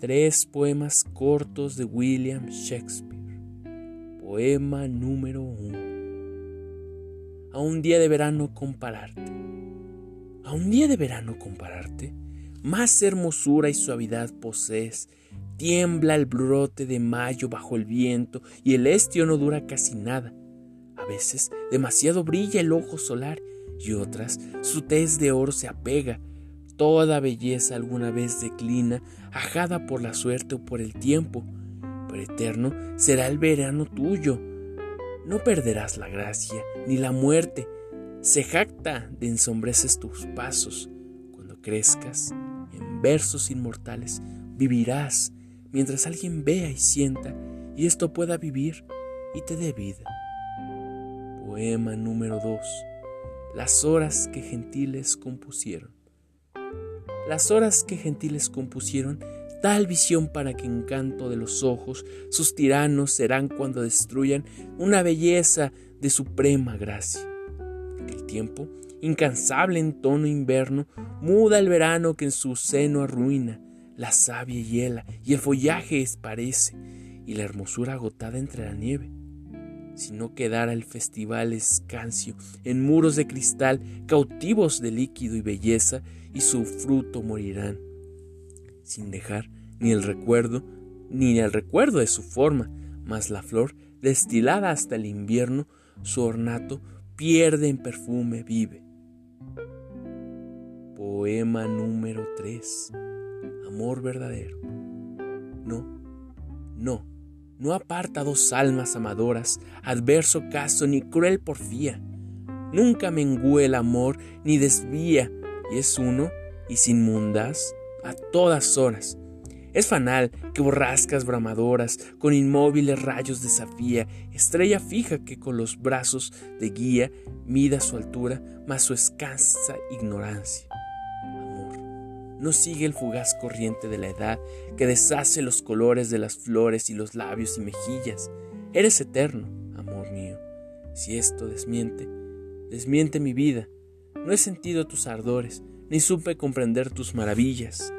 Tres poemas cortos de William Shakespeare. Poema número uno. A un día de verano compararte. A un día de verano compararte. Más hermosura y suavidad posees. Tiembla el brote de mayo bajo el viento y el estio no dura casi nada. A veces demasiado brilla el ojo solar y otras su tez de oro se apega Toda belleza alguna vez declina, ajada por la suerte o por el tiempo, pero eterno será el verano tuyo. No perderás la gracia ni la muerte. Se jacta de ensombreces tus pasos. Cuando crezcas, en versos inmortales, vivirás mientras alguien vea y sienta y esto pueda vivir y te dé vida. Poema número 2. Las horas que gentiles compusieron las horas que gentiles compusieron tal visión para que encanto de los ojos sus tiranos serán cuando destruyan una belleza de suprema gracia. El tiempo, incansable en tono invierno, muda el verano que en su seno arruina, la savia hiela y el follaje esparece, y la hermosura agotada entre la nieve. Si no quedara el festival escancio en muros de cristal cautivos de líquido y belleza, y su fruto morirán, sin dejar ni el recuerdo, ni el recuerdo de su forma, mas la flor, destilada hasta el invierno, su ornato pierde en perfume vive. Poema número 3. Amor verdadero. No, no, no aparta dos almas amadoras, adverso caso ni cruel porfía. Nunca mengúe el amor ni desvía y es uno y sin mundas a todas horas. Es fanal que borrascas bramadoras con inmóviles rayos desafía, estrella fija que con los brazos de guía mida su altura más su escasa ignorancia. No sigue el fugaz corriente de la edad que deshace los colores de las flores y los labios y mejillas. Eres eterno, amor mío. Si esto desmiente, desmiente mi vida no he sentido tus ardores, ni supe comprender tus maravillas.